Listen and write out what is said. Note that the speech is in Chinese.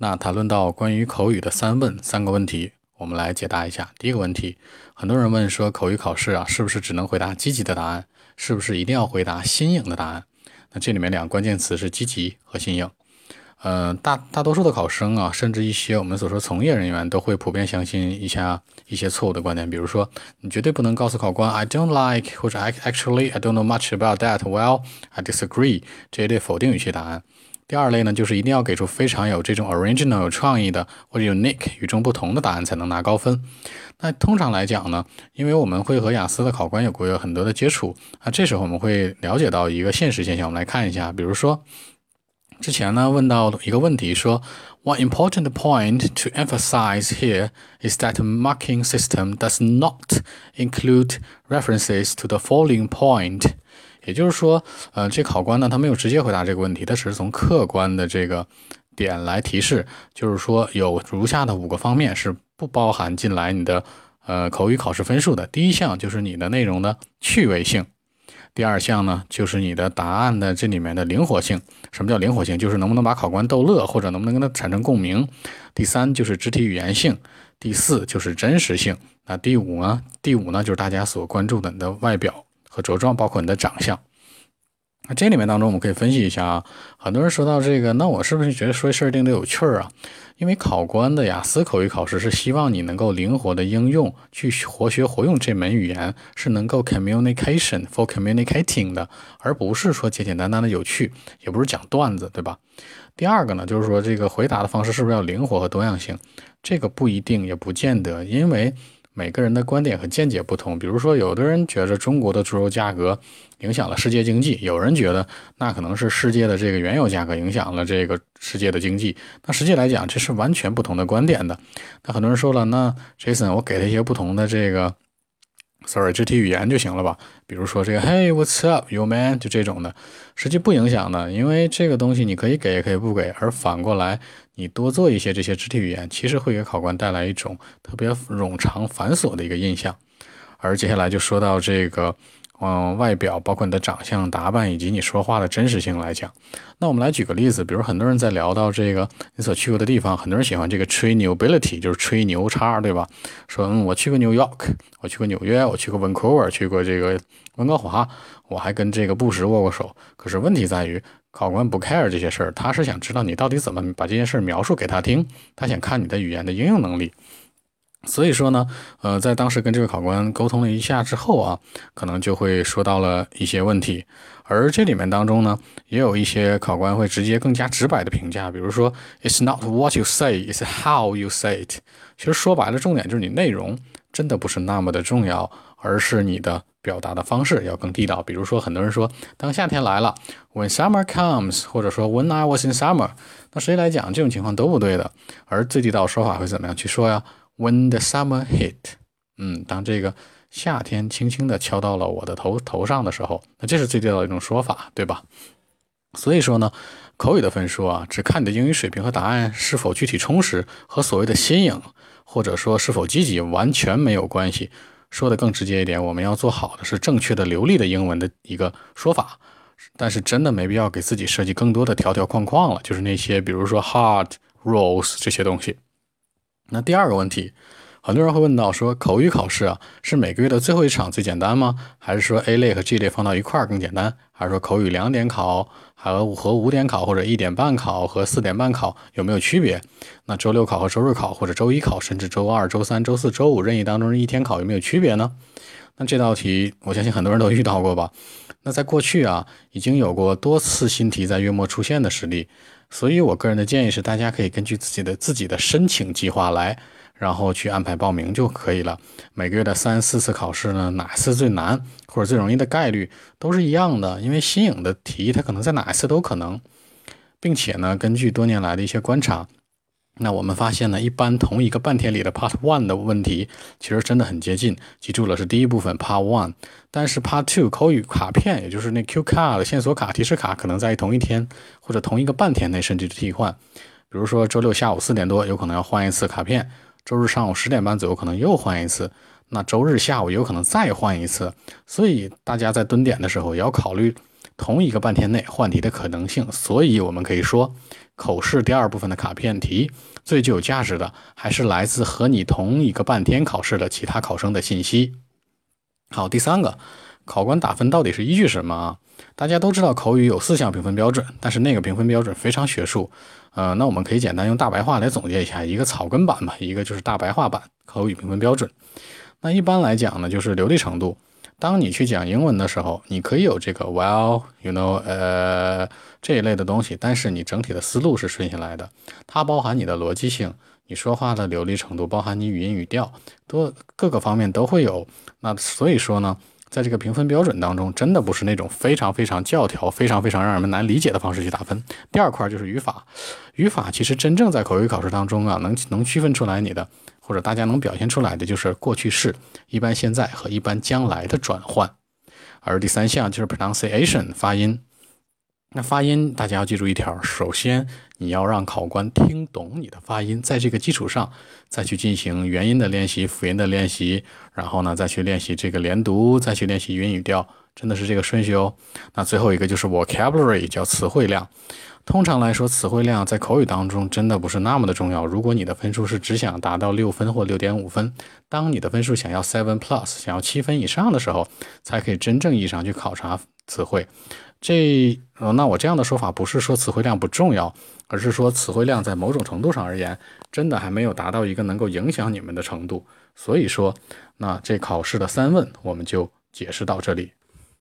那谈论到关于口语的三问三个问题，我们来解答一下。第一个问题，很多人问说口语考试啊，是不是只能回答积极的答案？是不是一定要回答新颖的答案？那这里面两个关键词是积极和新颖。嗯，大大多数的考生啊，甚至一些我们所说从业人员都会普遍相信一下一些错误的观点，比如说，你绝对不能告诉考官 I don't like 或者 I actually I don't know much about that. Well, I disagree. 这一类否定语气答案。第二类呢，就是一定要给出非常有这种 original 有创意的或者 unique 与众不同的答案才能拿高分。那通常来讲呢，因为我们会和雅思的考官有过有很多的接触，那这时候我们会了解到一个现实现象。我们来看一下，比如说之前呢问到一个问题说，One important point to emphasize here is that marking system does not include references to the following point。也就是说，呃，这考官呢，他没有直接回答这个问题，他只是从客观的这个点来提示，就是说有如下的五个方面是不包含进来你的呃口语考试分数的。第一项就是你的内容的趣味性，第二项呢就是你的答案的这里面的灵活性。什么叫灵活性？就是能不能把考官逗乐，或者能不能跟他产生共鸣。第三就是肢体语言性，第四就是真实性。那第五呢？第五呢就是大家所关注的你的外表。和着装，包括你的长相。那这里面当中，我们可以分析一下啊。很多人说到这个，那我是不是觉得说事儿一定得有趣儿啊？因为考官的雅思口语考试是希望你能够灵活的应用，去活学活用这门语言，是能够 communication for communicating 的，而不是说简简单单的有趣，也不是讲段子，对吧？第二个呢，就是说这个回答的方式是不是要灵活和多样性？这个不一定，也不见得，因为。每个人的观点和见解不同，比如说，有的人觉得中国的猪肉价格影响了世界经济，有人觉得那可能是世界的这个原油价格影响了这个世界的经济。那实际来讲，这是完全不同的观点的。那很多人说了，那 Jason，我给他一些不同的这个。Sorry，肢体语言就行了吧？比如说这个，Hey，What's up，You man？就这种的，实际不影响的，因为这个东西你可以给，也可以不给。而反过来，你多做一些这些肢体语言，其实会给考官带来一种特别冗长繁琐的一个印象。而接下来就说到这个。嗯，外表包括你的长相、打扮以及你说话的真实性来讲，那我们来举个例子，比如很多人在聊到这个你所去过的地方，很多人喜欢这个吹牛 ability，就是吹牛叉，对吧？说嗯，我去过 New York，我去过纽约，我去过 Vancouver，去过这个温哥华，我还跟这个布什握过手。可是问题在于，考官不 care 这些事儿，他是想知道你到底怎么把这件事描述给他听，他想看你的语言的应用能力。所以说呢，呃，在当时跟这位考官沟通了一下之后啊，可能就会说到了一些问题。而这里面当中呢，也有一些考官会直接更加直白的评价，比如说，It's not what you say, it's how you say it。其实说白了，重点就是你内容真的不是那么的重要，而是你的表达的方式要更地道。比如说，很多人说，当夏天来了，When summer comes，或者说 When I was in summer，那实际来讲，这种情况都不对的。而最地道说法会怎么样去说呀？When the summer hit，嗯，当这个夏天轻轻地敲到了我的头头上的时候，那这是最地道的一种说法，对吧？所以说呢，口语的分数啊，只看你的英语水平和答案是否具体充实，和所谓的新颖或者说是否积极完全没有关系。说的更直接一点，我们要做好的是正确的流利的英文的一个说法，但是真的没必要给自己设计更多的条条框框了，就是那些比如说 hard rules 这些东西。那第二个问题，很多人会问到说，口语考试啊，是每个月的最后一场最简单吗？还是说 A 类和 G 类放到一块儿更简单？还是说口语两点考，还和五点考或者一点半考和四点半考有没有区别？那周六考和周日考，或者周一考，甚至周二、周三、周四周五任意当中一天考有没有区别呢？那这道题，我相信很多人都遇到过吧？那在过去啊，已经有过多次新题在月末出现的实例。所以，我个人的建议是，大家可以根据自己的自己的申请计划来，然后去安排报名就可以了。每个月的三四次考试呢，哪次最难或者最容易的概率都是一样的，因为新颖的题它可能在哪一次都可能，并且呢，根据多年来的一些观察。那我们发现呢，一般同一个半天里的 Part One 的问题，其实真的很接近。记住了，是第一部分 Part One，但是 Part Two 口语卡片，也就是那 Q Card 线索卡、提示卡，可能在同一天或者同一个半天内甚至替换。比如说周六下午四点多，有可能要换一次卡片；周日上午十点半左右，可能又换一次；那周日下午有可能再换一次。所以大家在蹲点的时候，也要考虑同一个半天内换题的可能性。所以，我们可以说，口试第二部分的卡片题最具有价值的，还是来自和你同一个半天考试的其他考生的信息。好，第三个，考官打分到底是依据什么啊？大家都知道口语有四项评分标准，但是那个评分标准非常学术。呃，那我们可以简单用大白话来总结一下，一个草根版吧，一个就是大白话版口语评分标准。那一般来讲呢，就是流利程度。当你去讲英文的时候，你可以有这个 well，you know，呃这一类的东西，但是你整体的思路是顺下来的，它包含你的逻辑性，你说话的流利程度，包含你语音语调，多各个方面都会有。那所以说呢。在这个评分标准当中，真的不是那种非常非常教条、非常非常让人们难理解的方式去打分。第二块就是语法，语法其实真正在口语考试当中啊，能能区分出来你的，或者大家能表现出来的，就是过去式、一般现在和一般将来的转换。而第三项就是 pronunciation 发音。那发音大家要记住一条，首先你要让考官听懂你的发音，在这个基础上再去进行元音的练习、辅音的练习，然后呢再去练习这个连读，再去练习语音语调，真的是这个顺序哦。那最后一个就是 vocabulary，叫词汇量。通常来说，词汇量在口语当中真的不是那么的重要。如果你的分数是只想达到六分或六点五分，当你的分数想要 seven plus，想要七分以上的时候，才可以真正意义上去考察词汇。这呃，那我这样的说法不是说词汇量不重要，而是说词汇量在某种程度上而言，真的还没有达到一个能够影响你们的程度。所以说，那这考试的三问我们就解释到这里。